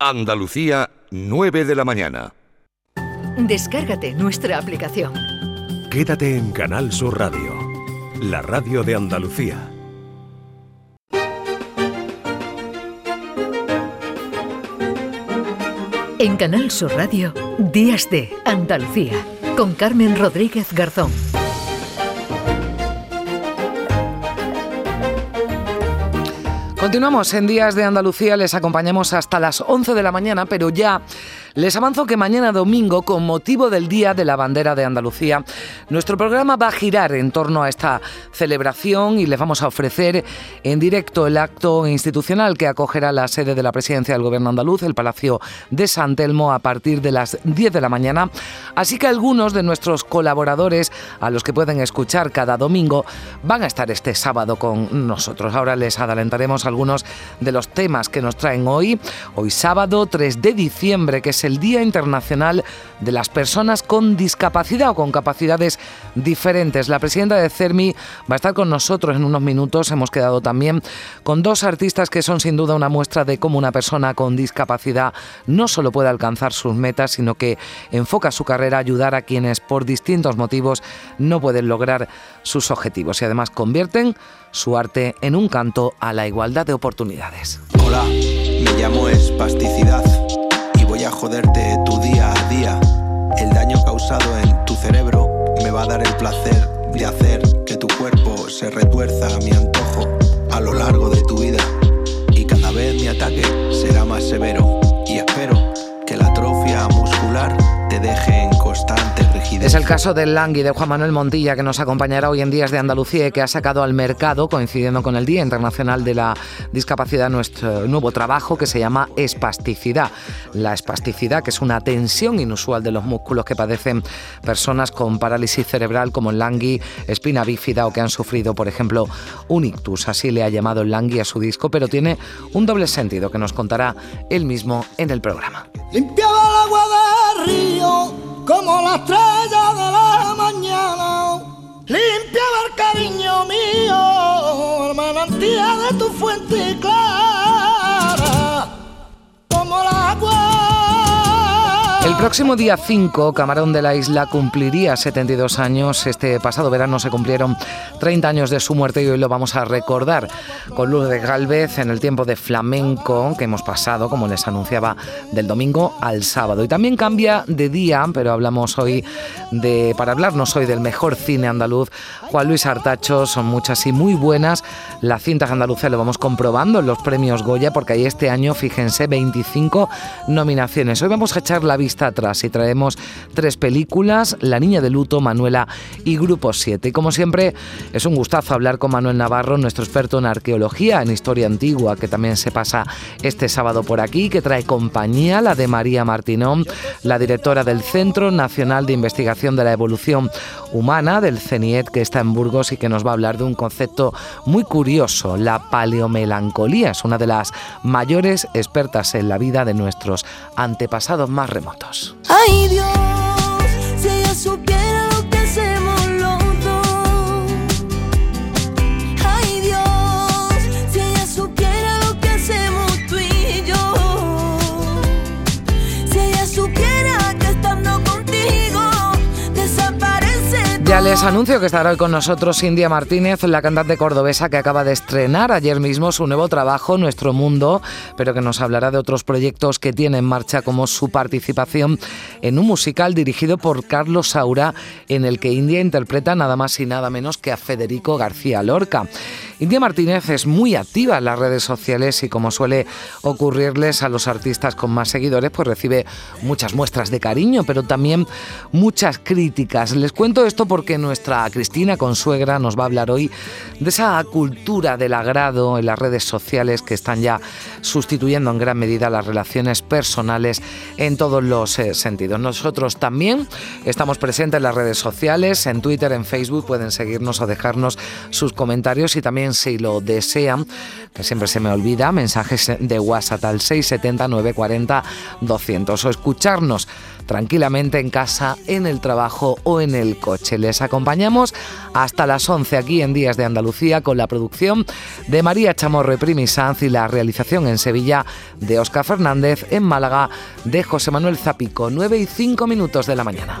Andalucía, 9 de la mañana. Descárgate nuestra aplicación. Quédate en Canal Sur Radio, la radio de Andalucía. En Canal Sur Radio, Días de Andalucía, con Carmen Rodríguez Garzón. Continuamos en Días de Andalucía, les acompañamos hasta las 11 de la mañana, pero ya les avanzo que mañana domingo, con motivo del Día de la Bandera de Andalucía, nuestro programa va a girar en torno a esta celebración y les vamos a ofrecer en directo el acto institucional que acogerá la sede de la Presidencia del Gobierno andaluz, el Palacio de San Telmo, a partir de las 10 de la mañana. Así que algunos de nuestros colaboradores, a los que pueden escuchar cada domingo, van a estar este sábado con nosotros. Ahora les adelantaremos algunos de los temas que nos traen hoy. Hoy sábado 3 de diciembre, que el Día Internacional de las Personas con Discapacidad o con capacidades diferentes. La presidenta de CERMI va a estar con nosotros en unos minutos. Hemos quedado también con dos artistas que son sin duda una muestra de cómo una persona con discapacidad no solo puede alcanzar sus metas, sino que enfoca su carrera a ayudar a quienes por distintos motivos no pueden lograr sus objetivos y además convierten su arte en un canto a la igualdad de oportunidades. Hola, me llamo Espasticidad a joderte tu día a día. El daño causado en tu cerebro me va a dar el placer de hacer que tu cuerpo se retuerza a mi antojo a lo largo de tu vida. Y cada vez mi ataque será más severo y espero que la atrofia muscular te deje en Es el caso del Langui de Juan Manuel Montilla que nos acompañará hoy en Días de Andalucía y que ha sacado al mercado, coincidiendo con el Día Internacional de la Discapacidad, nuestro nuevo trabajo que se llama espasticidad. La espasticidad, que es una tensión inusual de los músculos que padecen personas con parálisis cerebral como el Langui, espina bífida o que han sufrido, por ejemplo, un ictus. Así le ha llamado el Langui a su disco, pero tiene un doble sentido que nos contará él mismo en el programa. Limpiaba el agua del río como la estrella próximo día 5, Camarón de la Isla cumpliría 72 años. Este pasado verano se cumplieron 30 años de su muerte y hoy lo vamos a recordar con Luz de Galvez en el tiempo de flamenco que hemos pasado, como les anunciaba, del domingo al sábado. Y también cambia de día, pero hablamos hoy de, para hablarnos hoy del mejor cine andaluz, Juan Luis Artacho, son muchas y muy buenas. Las cintas andaluzas lo vamos comprobando en los premios Goya, porque hay este año, fíjense, 25 nominaciones. Hoy vamos a echar la vista atrás y traemos tres películas, La Niña de Luto, Manuela y Grupo 7. Y como siempre, es un gustazo hablar con Manuel Navarro, nuestro experto en arqueología, en historia antigua, que también se pasa este sábado por aquí, que trae compañía, la de María Martinón, la directora del Centro Nacional de Investigación de la Evolución Humana, del CENIET, que está en Burgos y que nos va a hablar de un concepto muy curioso, la paleomelancolía. Es una de las mayores expertas en la vida de nuestros antepasados más remotos. Ay Dios, Ya les anuncio que estará hoy con nosotros India Martínez, la cantante cordobesa que acaba de estrenar ayer mismo su nuevo trabajo, Nuestro Mundo, pero que nos hablará de otros proyectos que tiene en marcha, como su participación en un musical dirigido por Carlos Saura, en el que India interpreta nada más y nada menos que a Federico García Lorca. India Martínez es muy activa en las redes sociales y como suele ocurrirles a los artistas con más seguidores, pues recibe muchas muestras de cariño, pero también muchas críticas. Les cuento esto porque nuestra Cristina Consuegra nos va a hablar hoy de esa cultura del agrado en las redes sociales que están ya sustituyendo en gran medida las relaciones personales en todos los eh, sentidos. Nosotros también estamos presentes en las redes sociales, en Twitter, en Facebook, pueden seguirnos o dejarnos sus comentarios y también si lo desean, que siempre se me olvida, mensajes de WhatsApp al 670 940 200 o escucharnos tranquilamente en casa, en el trabajo o en el coche. Les acompañamos hasta las 11 aquí en Días de Andalucía con la producción de María Chamorro Primi Sanz y la realización en Sevilla de Óscar Fernández, en Málaga de José Manuel Zapico, 9 y 5 minutos de la mañana.